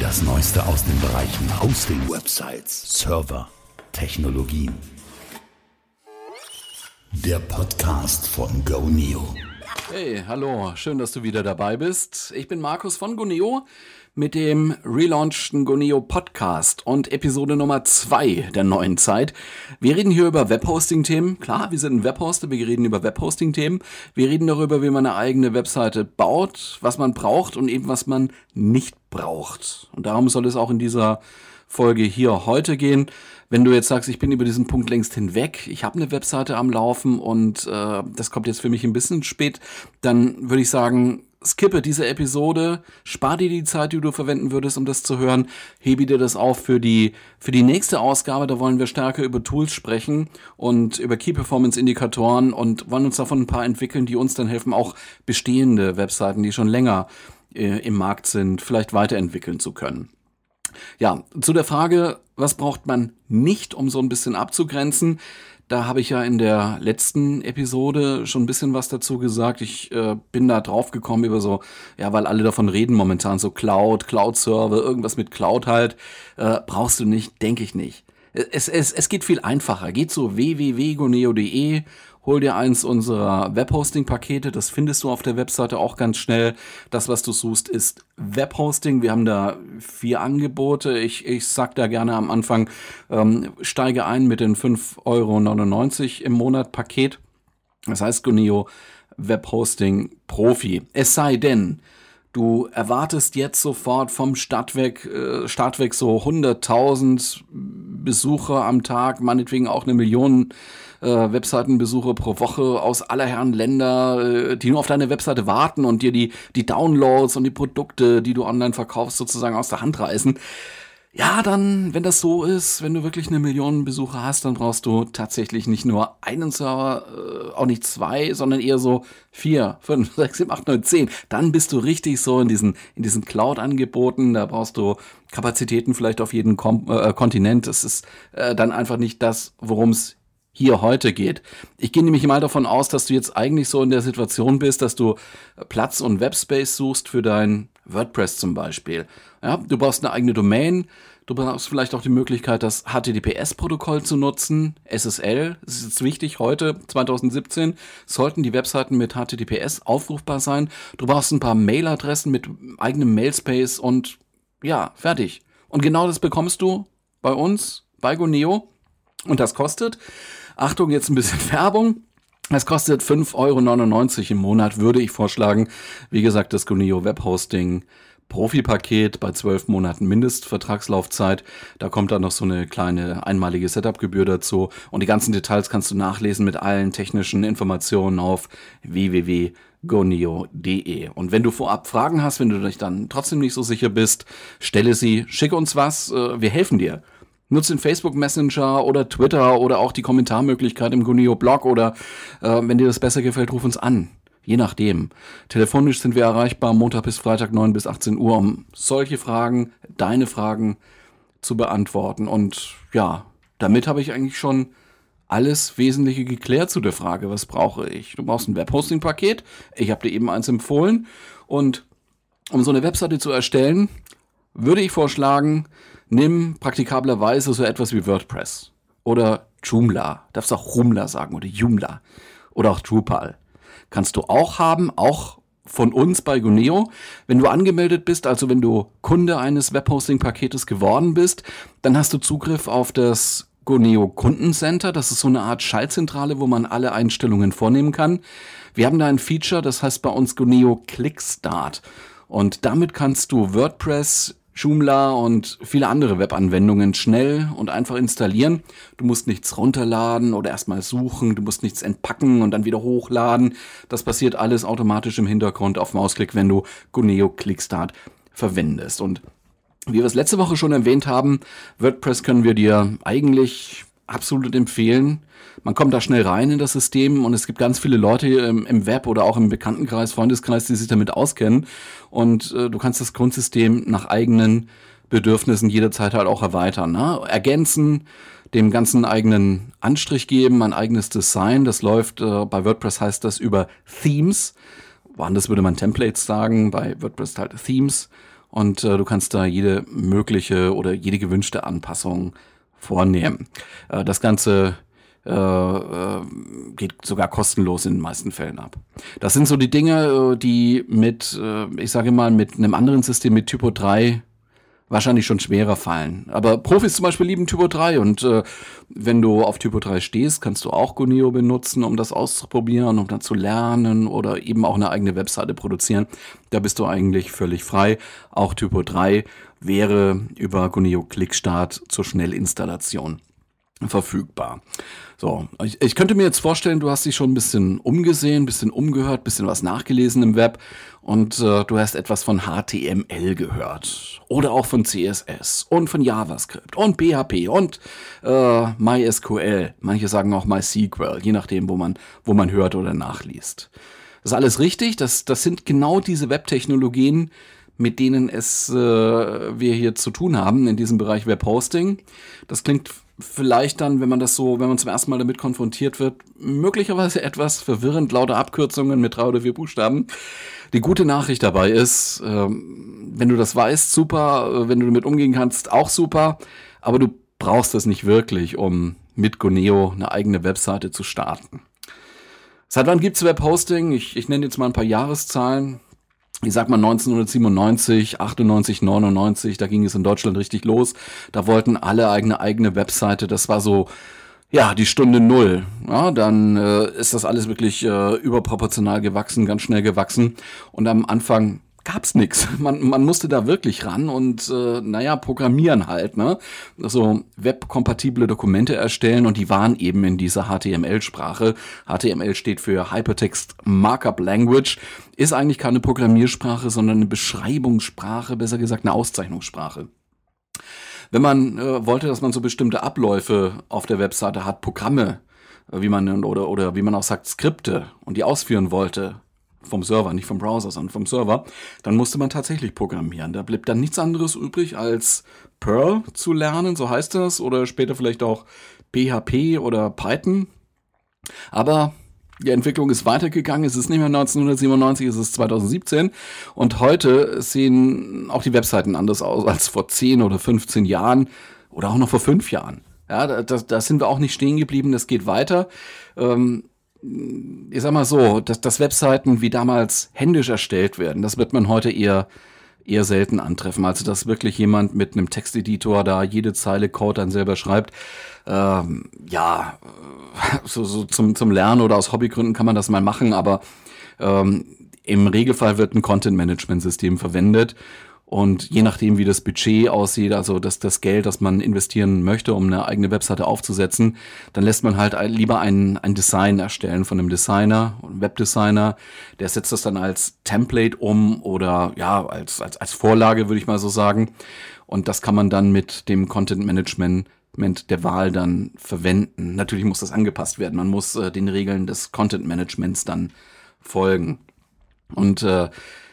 Das Neueste aus den Bereichen Hosting, Websites, Server, Technologien. Der Podcast von GoNeo. Hey, hallo, schön, dass du wieder dabei bist. Ich bin Markus von GoNeo mit dem relaunchten Goneo Podcast und Episode Nummer 2 der neuen Zeit. Wir reden hier über Webhosting-Themen. Klar, wir sind ein Webhoster, wir reden über Webhosting-Themen. Wir reden darüber, wie man eine eigene Webseite baut, was man braucht und eben was man nicht braucht. Und darum soll es auch in dieser Folge hier heute gehen. Wenn du jetzt sagst, ich bin über diesen Punkt längst hinweg, ich habe eine Webseite am Laufen und äh, das kommt jetzt für mich ein bisschen spät, dann würde ich sagen, skippe diese Episode, spar dir die Zeit, die du verwenden würdest, um das zu hören, hebe dir das auf für die, für die nächste Ausgabe. Da wollen wir stärker über Tools sprechen und über Key Performance Indikatoren und wollen uns davon ein paar entwickeln, die uns dann helfen, auch bestehende Webseiten, die schon länger äh, im Markt sind, vielleicht weiterentwickeln zu können. Ja, zu der Frage, was braucht man nicht, um so ein bisschen abzugrenzen? Da habe ich ja in der letzten Episode schon ein bisschen was dazu gesagt. Ich äh, bin da drauf gekommen über so, ja, weil alle davon reden momentan, so Cloud, Cloud-Server, irgendwas mit Cloud halt. Äh, brauchst du nicht, denke ich nicht. Es, es, es geht viel einfacher. Geht zu www.goneo.de hol dir eins unserer Webhosting-Pakete. Das findest du auf der Webseite auch ganz schnell. Das, was du suchst, ist Webhosting. Wir haben da vier Angebote. Ich, ich sag da gerne am Anfang, ähm, steige ein mit den 5,99 Euro im Monat Paket. Das heißt Guneo Webhosting Profi. Es sei denn, Du erwartest jetzt sofort vom Start weg, äh, Start weg so 100.000 Besucher am Tag, meinetwegen auch eine Million äh, Webseitenbesucher pro Woche aus aller Herren Länder, äh, die nur auf deine Webseite warten und dir die, die Downloads und die Produkte, die du online verkaufst, sozusagen aus der Hand reißen. Ja, dann, wenn das so ist, wenn du wirklich eine Million Besucher hast, dann brauchst du tatsächlich nicht nur einen Server, äh, auch nicht zwei, sondern eher so vier, fünf, sechs, sieben, acht, neun, zehn. Dann bist du richtig so in diesen, in diesen Cloud-Angeboten. Da brauchst du Kapazitäten vielleicht auf jeden Kom äh, Kontinent. Das ist äh, dann einfach nicht das, worum es hier heute geht. Ich gehe nämlich mal davon aus, dass du jetzt eigentlich so in der Situation bist, dass du Platz und Webspace suchst für dein WordPress zum Beispiel. Ja, du brauchst eine eigene Domain. Du brauchst vielleicht auch die Möglichkeit, das HTTPS-Protokoll zu nutzen. SSL, das ist jetzt wichtig, heute, 2017, sollten die Webseiten mit HTTPS aufrufbar sein. Du brauchst ein paar Mailadressen mit eigenem Mailspace und ja, fertig. Und genau das bekommst du bei uns, bei Goneo. Und das kostet Achtung, jetzt ein bisschen Werbung. Es kostet 5,99 Euro im Monat, würde ich vorschlagen. Wie gesagt, das Guneo Webhosting Profi-Paket bei zwölf Monaten Mindestvertragslaufzeit. Da kommt dann noch so eine kleine einmalige Setup-Gebühr dazu. Und die ganzen Details kannst du nachlesen mit allen technischen Informationen auf www.goneo.de. Und wenn du vorab Fragen hast, wenn du dich dann trotzdem nicht so sicher bist, stelle sie, schicke uns was, äh, wir helfen dir. Nutzt den Facebook Messenger oder Twitter oder auch die Kommentarmöglichkeit im Gunio Blog oder äh, wenn dir das besser gefällt, ruf uns an. Je nachdem. Telefonisch sind wir erreichbar Montag bis Freitag 9 bis 18 Uhr, um solche Fragen, deine Fragen zu beantworten. Und ja, damit habe ich eigentlich schon alles Wesentliche geklärt zu der Frage, was brauche ich? Du brauchst ein Webhosting-Paket. Ich habe dir eben eins empfohlen. Und um so eine Webseite zu erstellen, würde ich vorschlagen, nimm praktikablerweise so etwas wie WordPress oder Joomla. Darfst auch Rumla sagen oder Joomla oder auch Drupal. Kannst du auch haben, auch von uns bei Guneo. Wenn du angemeldet bist, also wenn du Kunde eines Webhosting-Paketes geworden bist, dann hast du Zugriff auf das Guneo Kundencenter. Das ist so eine Art Schaltzentrale, wo man alle Einstellungen vornehmen kann. Wir haben da ein Feature, das heißt bei uns Guneo Clickstart. Und damit kannst du WordPress Joomla und viele andere Webanwendungen schnell und einfach installieren. Du musst nichts runterladen oder erstmal suchen, du musst nichts entpacken und dann wieder hochladen. Das passiert alles automatisch im Hintergrund auf Mausklick, wenn du Guneo Clickstart verwendest. Und wie wir es letzte Woche schon erwähnt haben, WordPress können wir dir eigentlich absolut empfehlen. Man kommt da schnell rein in das System und es gibt ganz viele Leute im, im Web oder auch im Bekanntenkreis, Freundeskreis, die sich damit auskennen. Und äh, du kannst das Grundsystem nach eigenen Bedürfnissen jederzeit halt auch erweitern, ne? ergänzen, dem ganzen eigenen Anstrich geben, ein eigenes Design. Das läuft äh, bei WordPress heißt das über Themes. Woanders würde man Templates sagen, bei WordPress halt Themes. und äh, du kannst da jede mögliche oder jede gewünschte Anpassung vornehmen. Äh, das Ganze äh, äh, geht sogar kostenlos in den meisten Fällen ab. Das sind so die Dinge, äh, die mit, ich sage mal, mit einem anderen System, mit Typo 3 wahrscheinlich schon schwerer fallen. Aber Profis zum Beispiel lieben Typo 3 und äh, wenn du auf Typo 3 stehst, kannst du auch Guneo benutzen, um das auszuprobieren, um dann zu lernen oder eben auch eine eigene Webseite produzieren. Da bist du eigentlich völlig frei. Auch Typo 3 wäre über Guneo Clickstart zur Schnellinstallation verfügbar. So, ich, ich, könnte mir jetzt vorstellen, du hast dich schon ein bisschen umgesehen, ein bisschen umgehört, ein bisschen was nachgelesen im Web und äh, du hast etwas von HTML gehört oder auch von CSS und von JavaScript und PHP und äh, MySQL. Manche sagen auch MySQL, je nachdem, wo man, wo man hört oder nachliest. Das ist alles richtig. Das, das sind genau diese Webtechnologien, mit denen es äh, wir hier zu tun haben in diesem Bereich Webhosting. Das klingt vielleicht dann, wenn man das so, wenn man zum ersten Mal damit konfrontiert wird, möglicherweise etwas verwirrend, lauter Abkürzungen mit drei oder vier Buchstaben. Die gute Nachricht dabei ist, ähm, wenn du das weißt, super, äh, wenn du damit umgehen kannst, auch super, aber du brauchst das nicht wirklich, um mit Goneo eine eigene Webseite zu starten. Seit wann gibt's Webhosting? Ich, ich nenne jetzt mal ein paar Jahreszahlen ich sag mal 1997, 98, 99, da ging es in Deutschland richtig los. Da wollten alle eigene eigene Webseite. Das war so ja die Stunde Null. Ja, dann äh, ist das alles wirklich äh, überproportional gewachsen, ganz schnell gewachsen. Und am Anfang gab's nix. Man, man musste da wirklich ran und äh, naja, programmieren halt, ne? Also webkompatible Dokumente erstellen und die waren eben in dieser HTML-Sprache. HTML steht für Hypertext Markup Language, ist eigentlich keine Programmiersprache, sondern eine Beschreibungssprache, besser gesagt eine Auszeichnungssprache. Wenn man äh, wollte, dass man so bestimmte Abläufe auf der Webseite hat, Programme, äh, wie man oder oder wie man auch sagt Skripte und die ausführen wollte, vom Server, nicht vom Browser, sondern vom Server, dann musste man tatsächlich programmieren. Da blieb dann nichts anderes übrig, als Perl zu lernen, so heißt das, oder später vielleicht auch PHP oder Python. Aber die Entwicklung ist weitergegangen. Es ist nicht mehr 1997, es ist 2017. Und heute sehen auch die Webseiten anders aus als vor 10 oder 15 Jahren oder auch noch vor 5 Jahren. Ja, da, da sind wir auch nicht stehen geblieben. Das geht weiter. Ähm, ich sag mal so, dass, dass Webseiten wie damals händisch erstellt werden, das wird man heute eher eher selten antreffen. Also dass wirklich jemand mit einem Texteditor da jede Zeile Code dann selber schreibt. Ähm, ja, so, so zum, zum Lernen oder aus Hobbygründen kann man das mal machen, aber ähm, im Regelfall wird ein Content-Management-System verwendet und je nachdem, wie das Budget aussieht, also das, das Geld, das man investieren möchte, um eine eigene Webseite aufzusetzen, dann lässt man halt lieber ein, ein Design erstellen von einem Designer, einem Webdesigner. Der setzt das dann als Template um oder ja, als, als, als Vorlage, würde ich mal so sagen. Und das kann man dann mit dem Content Management der Wahl dann verwenden. Natürlich muss das angepasst werden. Man muss äh, den Regeln des Content Managements dann folgen. Und äh,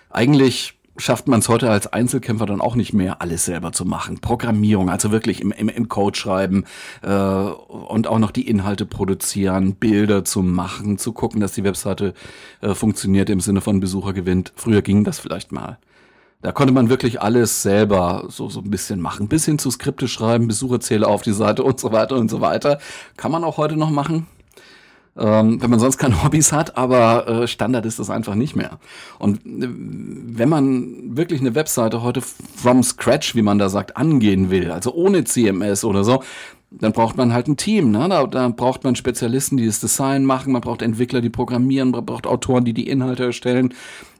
eigentlich schafft man es heute als Einzelkämpfer dann auch nicht mehr, alles selber zu machen. Programmierung, also wirklich im, im, im Code schreiben äh, und auch noch die Inhalte produzieren, Bilder zu machen, zu gucken, dass die Webseite äh, funktioniert im Sinne von Besucher gewinnt. Früher ging das vielleicht mal. Da konnte man wirklich alles selber so, so ein bisschen machen. Bis hin zu Skripte schreiben, Besucherzähler auf die Seite und so weiter und so weiter. Kann man auch heute noch machen ähm, wenn man sonst keine Hobbys hat, aber äh, Standard ist das einfach nicht mehr. Und äh, wenn man wirklich eine Webseite heute from scratch, wie man da sagt, angehen will, also ohne CMS oder so, dann braucht man halt ein Team. Ne? Da, da braucht man Spezialisten, die das Design machen, man braucht Entwickler, die programmieren, man braucht Autoren, die die Inhalte erstellen.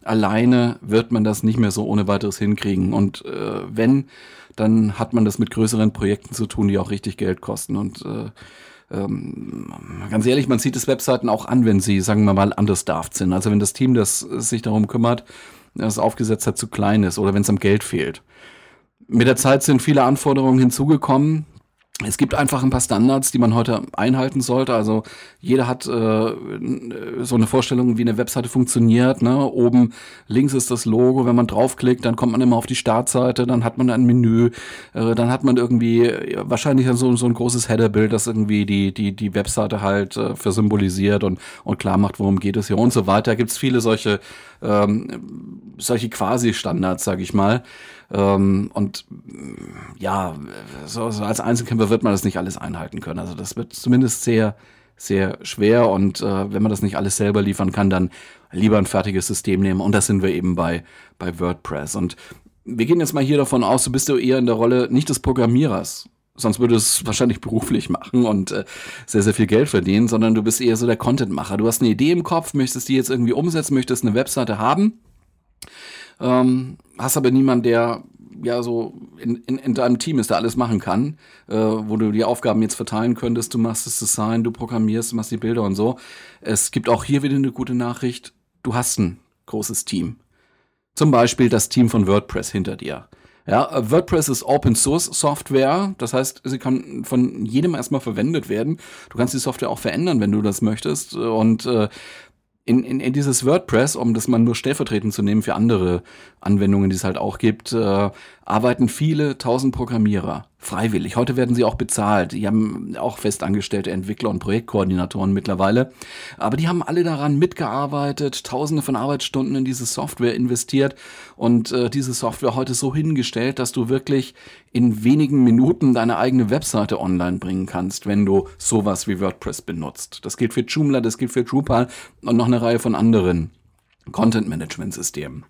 Alleine wird man das nicht mehr so ohne weiteres hinkriegen. Und äh, wenn, dann hat man das mit größeren Projekten zu tun, die auch richtig Geld kosten. Und äh, ähm, ganz ehrlich, man sieht es Webseiten auch an, wenn sie, sagen wir mal, understaffed sind. Also wenn das Team, das sich darum kümmert, das aufgesetzt hat, zu klein ist oder wenn es am Geld fehlt. Mit der Zeit sind viele Anforderungen hinzugekommen, es gibt einfach ein paar Standards, die man heute einhalten sollte. Also jeder hat äh, so eine Vorstellung, wie eine Webseite funktioniert. Ne? Oben links ist das Logo. Wenn man draufklickt, dann kommt man immer auf die Startseite. Dann hat man ein Menü. Äh, dann hat man irgendwie wahrscheinlich so, so ein großes Headerbild, das irgendwie die die die Webseite halt äh, versymbolisiert und und klar macht, worum geht es hier und so weiter. Gibt es viele solche ähm, solche Quasi-Standards, sage ich mal. Ähm, und ja, so, so, als Einzelkämpfer wird man das nicht alles einhalten können. Also das wird zumindest sehr, sehr schwer. Und äh, wenn man das nicht alles selber liefern kann, dann lieber ein fertiges System nehmen. Und das sind wir eben bei, bei WordPress. Und wir gehen jetzt mal hier davon aus, du bist du eher in der Rolle nicht des Programmierers, sonst würde es wahrscheinlich beruflich machen und äh, sehr, sehr viel Geld verdienen, sondern du bist eher so der Contentmacher. Du hast eine Idee im Kopf, möchtest die jetzt irgendwie umsetzen, möchtest eine Webseite haben, ähm, hast aber niemanden, der ja so in, in, in deinem Team ist, der alles machen kann, äh, wo du die Aufgaben jetzt verteilen könntest. Du machst das Design, du programmierst, du machst die Bilder und so. Es gibt auch hier wieder eine gute Nachricht. Du hast ein großes Team. Zum Beispiel das Team von WordPress hinter dir. Ja, WordPress ist Open Source Software, das heißt, sie kann von jedem erstmal verwendet werden. Du kannst die Software auch verändern, wenn du das möchtest. Und äh, in, in, in dieses WordPress, um das mal nur stellvertretend zu nehmen für andere Anwendungen, die es halt auch gibt, äh, arbeiten viele tausend Programmierer freiwillig. Heute werden sie auch bezahlt. Die haben auch festangestellte Entwickler und Projektkoordinatoren mittlerweile. Aber die haben alle daran mitgearbeitet, tausende von Arbeitsstunden in diese Software investiert und äh, diese Software heute so hingestellt, dass du wirklich in wenigen Minuten deine eigene Webseite online bringen kannst, wenn du sowas wie WordPress benutzt. Das gilt für Joomla, das gilt für Drupal und noch eine Reihe von anderen Content-Management-Systemen.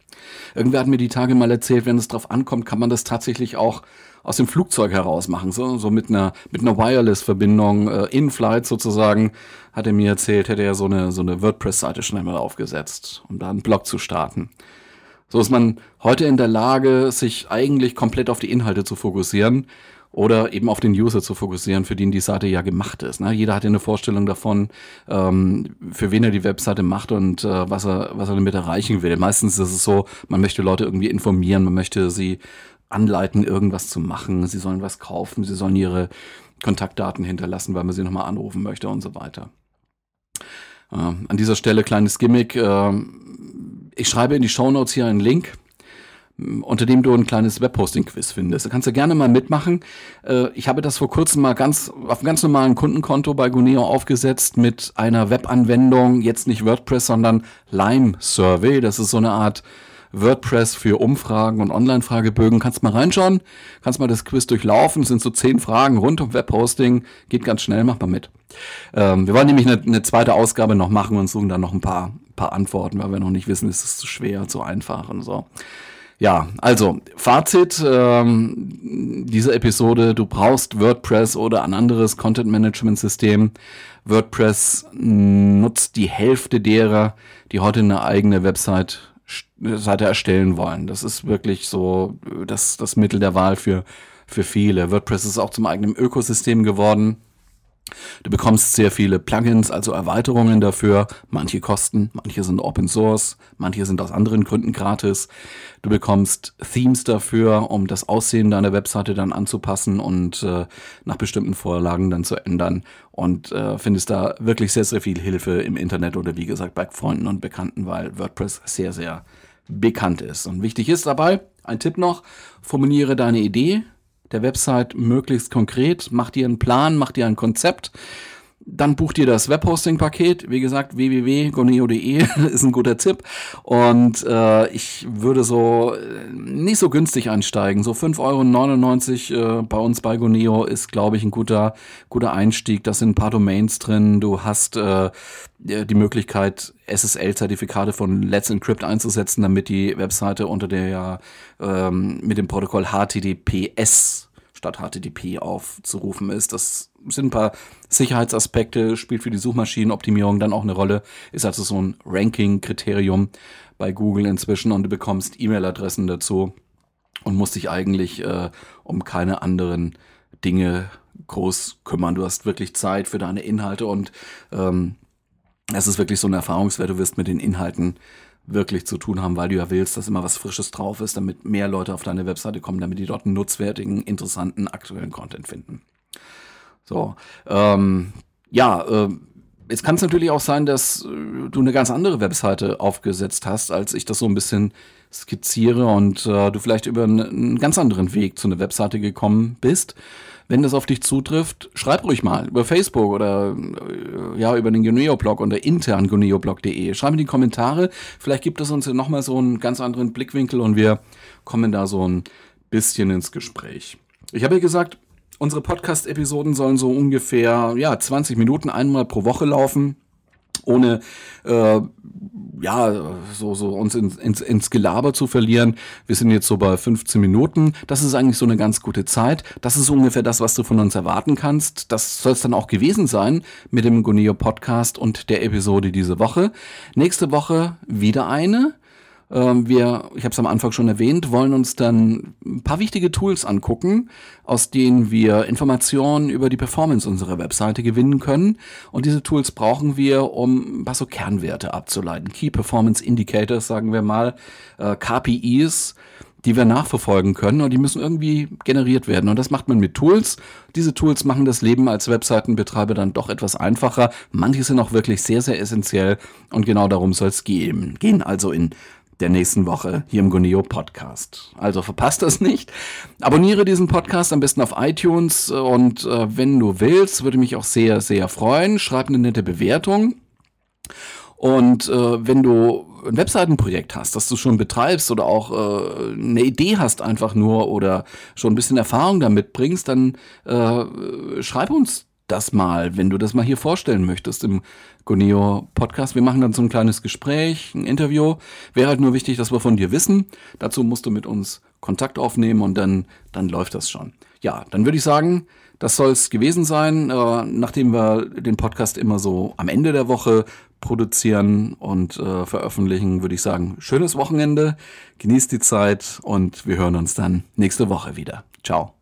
Irgendwer hat mir die Tage mal erzählt, wenn es drauf ankommt, kann man das tatsächlich auch aus dem Flugzeug heraus machen, so, so mit einer, mit einer Wireless-Verbindung, äh, in-flight sozusagen, hat er mir erzählt, hätte er so eine, so eine WordPress-Seite schnell mal aufgesetzt, um da einen Blog zu starten. So ist man heute in der Lage, sich eigentlich komplett auf die Inhalte zu fokussieren oder eben auf den User zu fokussieren, für den die Seite ja gemacht ist. Ne? Jeder hat ja eine Vorstellung davon, ähm, für wen er die Webseite macht und äh, was, er, was er damit erreichen will. Meistens ist es so, man möchte Leute irgendwie informieren, man möchte sie anleiten, irgendwas zu machen. Sie sollen was kaufen, sie sollen ihre Kontaktdaten hinterlassen, weil man sie nochmal anrufen möchte und so weiter. Äh, an dieser Stelle kleines Gimmick. Äh, ich schreibe in die Show Notes hier einen Link unter dem du ein kleines Webhosting-Quiz findest. Da kannst du gerne mal mitmachen. Äh, ich habe das vor kurzem mal ganz auf einem ganz normalen Kundenkonto bei Guneo aufgesetzt mit einer Webanwendung, jetzt nicht WordPress, sondern Lime Survey. Das ist so eine Art WordPress für Umfragen und Online-Fragebögen. Kannst mal reinschauen, kannst mal das Quiz durchlaufen. Es sind so zehn Fragen rund um Webhosting. Geht ganz schnell, mach mal mit. Ähm, wir wollen nämlich eine, eine, zweite Ausgabe noch machen und suchen dann noch ein paar, paar Antworten, weil wir noch nicht wissen, ist es zu schwer, zu einfach und so. Ja, also Fazit ähm, dieser Episode, du brauchst WordPress oder ein anderes Content-Management-System. WordPress nutzt die Hälfte derer, die heute eine eigene Website Seite erstellen wollen. Das ist wirklich so das, das Mittel der Wahl für, für viele. WordPress ist auch zum eigenen Ökosystem geworden. Du bekommst sehr viele Plugins, also Erweiterungen dafür. Manche kosten, manche sind Open Source, manche sind aus anderen Gründen gratis. Du bekommst Themes dafür, um das Aussehen deiner Webseite dann anzupassen und äh, nach bestimmten Vorlagen dann zu ändern. Und äh, findest da wirklich sehr, sehr viel Hilfe im Internet oder wie gesagt bei Freunden und Bekannten, weil WordPress sehr, sehr bekannt ist. Und wichtig ist dabei, ein Tipp noch, formuliere deine Idee der Website möglichst konkret, mach dir einen Plan, mach dir ein Konzept. Dann bucht ihr das Webhosting-Paket. Wie gesagt, www.goneo.de ist ein guter Tipp. Und äh, ich würde so äh, nicht so günstig einsteigen. So 5,99 Euro äh, bei uns bei Goneo ist, glaube ich, ein guter, guter Einstieg. Da sind ein paar Domains drin. Du hast äh, die Möglichkeit, SSL-Zertifikate von Let's Encrypt einzusetzen, damit die Webseite unter der ähm, mit dem Protokoll HTTPS statt HTTP aufzurufen ist. Das sind ein paar Sicherheitsaspekte, spielt für die Suchmaschinenoptimierung dann auch eine Rolle, ist also so ein Ranking-Kriterium bei Google inzwischen und du bekommst E-Mail-Adressen dazu und musst dich eigentlich äh, um keine anderen Dinge groß kümmern. Du hast wirklich Zeit für deine Inhalte und ähm, es ist wirklich so ein Erfahrungswert, du wirst mit den Inhalten wirklich zu tun haben, weil du ja willst, dass immer was Frisches drauf ist, damit mehr Leute auf deine Webseite kommen, damit die dort einen nutzwertigen, interessanten, aktuellen Content finden. So, ähm, ja, äh, jetzt kann es natürlich auch sein, dass äh, du eine ganz andere Webseite aufgesetzt hast, als ich das so ein bisschen skizziere und äh, du vielleicht über einen, einen ganz anderen Weg zu einer Webseite gekommen bist. Wenn das auf dich zutrifft, schreib ruhig mal über Facebook oder äh, ja über den Guneo-Blog unter intern guneoblog.de. Schreib in die Kommentare. Vielleicht gibt es uns ja nochmal so einen ganz anderen Blickwinkel und wir kommen da so ein bisschen ins Gespräch. Ich habe ja gesagt, unsere Podcast-Episoden sollen so ungefähr ja, 20 Minuten einmal pro Woche laufen ohne äh, ja, so, so uns ins, ins, ins Gelaber zu verlieren. Wir sind jetzt so bei 15 Minuten. Das ist eigentlich so eine ganz gute Zeit. Das ist ungefähr das, was du von uns erwarten kannst. Das soll es dann auch gewesen sein mit dem Goneo Podcast und der Episode diese Woche. Nächste Woche wieder eine. Ähm, wir, ich habe es am Anfang schon erwähnt, wollen uns dann ein paar wichtige Tools angucken, aus denen wir Informationen über die Performance unserer Webseite gewinnen können. Und diese Tools brauchen wir, um ein paar so Kernwerte abzuleiten. Key Performance Indicators, sagen wir mal, äh, KPIs die wir nachverfolgen können und die müssen irgendwie generiert werden. Und das macht man mit Tools. Diese Tools machen das Leben als Webseitenbetreiber dann doch etwas einfacher. Manche sind auch wirklich sehr, sehr essentiell und genau darum soll es gehen. Gehen also in der nächsten Woche hier im Goneo Podcast. Also verpasst das nicht. Abonniere diesen Podcast am besten auf iTunes und äh, wenn du willst, würde mich auch sehr, sehr freuen. Schreib eine nette Bewertung. Und äh, wenn du ein Webseitenprojekt hast, das du schon betreibst oder auch äh, eine Idee hast einfach nur oder schon ein bisschen Erfahrung damit bringst, dann äh, schreib uns das mal, wenn du das mal hier vorstellen möchtest im Goneo Podcast. Wir machen dann so ein kleines Gespräch, ein Interview. Wäre halt nur wichtig, dass wir von dir wissen. Dazu musst du mit uns Kontakt aufnehmen und dann, dann läuft das schon. Ja, dann würde ich sagen, das soll es gewesen sein, äh, nachdem wir den Podcast immer so am Ende der Woche produzieren und äh, veröffentlichen, würde ich sagen, schönes Wochenende, genießt die Zeit und wir hören uns dann nächste Woche wieder. Ciao.